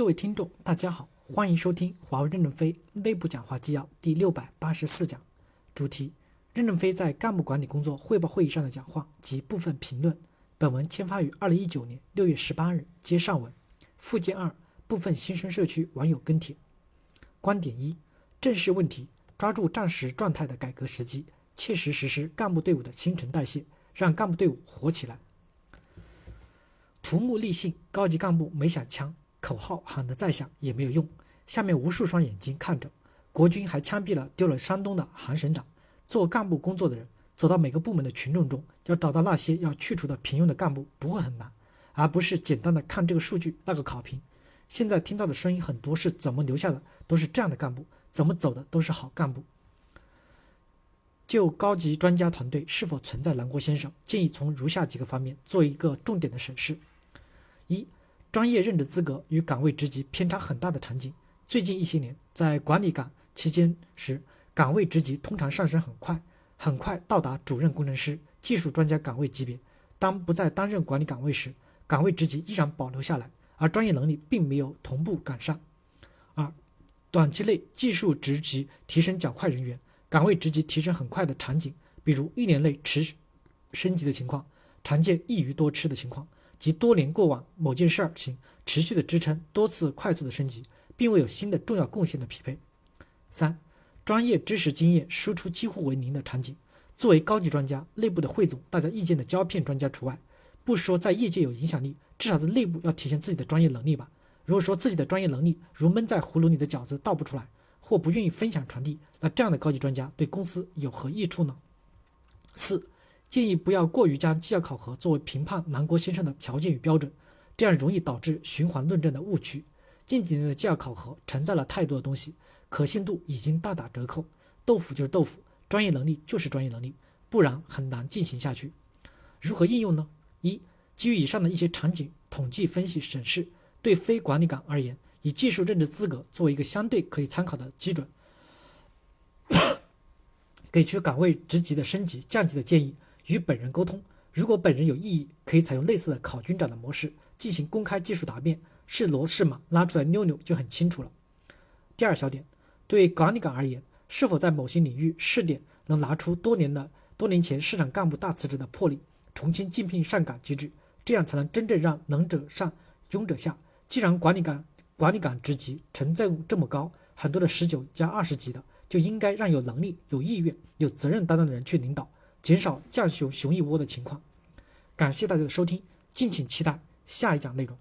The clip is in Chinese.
各位听众，大家好，欢迎收听华为任正非内部讲话纪要第六百八十四讲，主题：任正非在干部管理工作汇报会议上的讲话及部分评论。本文签发于二零一九年六月十八日，接上文。附件二部分新生社区网友跟帖。观点一：正视问题，抓住战时状态的改革时机，切实实施干部队伍的新陈代谢，让干部队伍活起来。图目立信，高级干部没响枪。口号喊得再响也没有用，下面无数双眼睛看着。国军还枪毙了丢了山东的韩省长。做干部工作的人，走到每个部门的群众中，要找到那些要去除的平庸的干部，不会很难，而不是简单的看这个数据那个考评。现在听到的声音很多是怎么留下的，都是这样的干部；怎么走的，都是好干部。就高级专家团队是否存在南郭先生，建议从如下几个方面做一个重点的审视：一。专业任职资格与岗位职级偏差很大的场景，最近一些年在管理岗期间时，岗位职级通常上升很快，很快到达主任工程师、技术专家岗位级别。当不再担任管理岗位时，岗位职级依然保留下来，而专业能力并没有同步赶上。二，短期内技术职级提升较快，人员岗位职级提升很快的场景，比如一年内持续升级的情况，常见一鱼多吃的情况。及多年过往某件事儿情持续的支撑，多次快速的升级，并未有新的重要贡献的匹配。三、专业知识经验输出几乎为零的场景。作为高级专家，内部的汇总大家意见的胶片专家除外，不说在业界有影响力，至少在内部要体现自己的专业能力吧。如果说自己的专业能力如闷在葫芦里的饺子倒不出来，或不愿意分享传递，那这样的高级专家对公司有何益处呢？四。建议不要过于将绩效考核作为评判南国先生的条件与标准，这样容易导致循环论证的误区。近几年的绩效考核承载了太多的东西，可信度已经大打折扣。豆腐就是豆腐，专业能力就是专业能力，不然很难进行下去。如何应用呢？一、基于以上的一些场景统计分析审视，对非管理岗而言，以技术任职资格作为一个相对可以参考的基准，给出岗位职级的升级降级的建议。与本人沟通，如果本人有异议，可以采用类似的考军长的模式进行公开技术答辩，是骡是马拉出来溜溜就很清楚了。第二小点，对管理岗而言，是否在某些领域试点能拿出多年的多年前市场干部大辞职的魄力，重新竞聘上岗机制，这样才能真正让能者上，庸者下。既然管理岗管理岗职级成正这么高，很多的十九加二十级的，就应该让有能力、有意愿、有责任担当的人去领导。减少降熊熊一窝的情况。感谢大家的收听，敬请期待下一讲内容。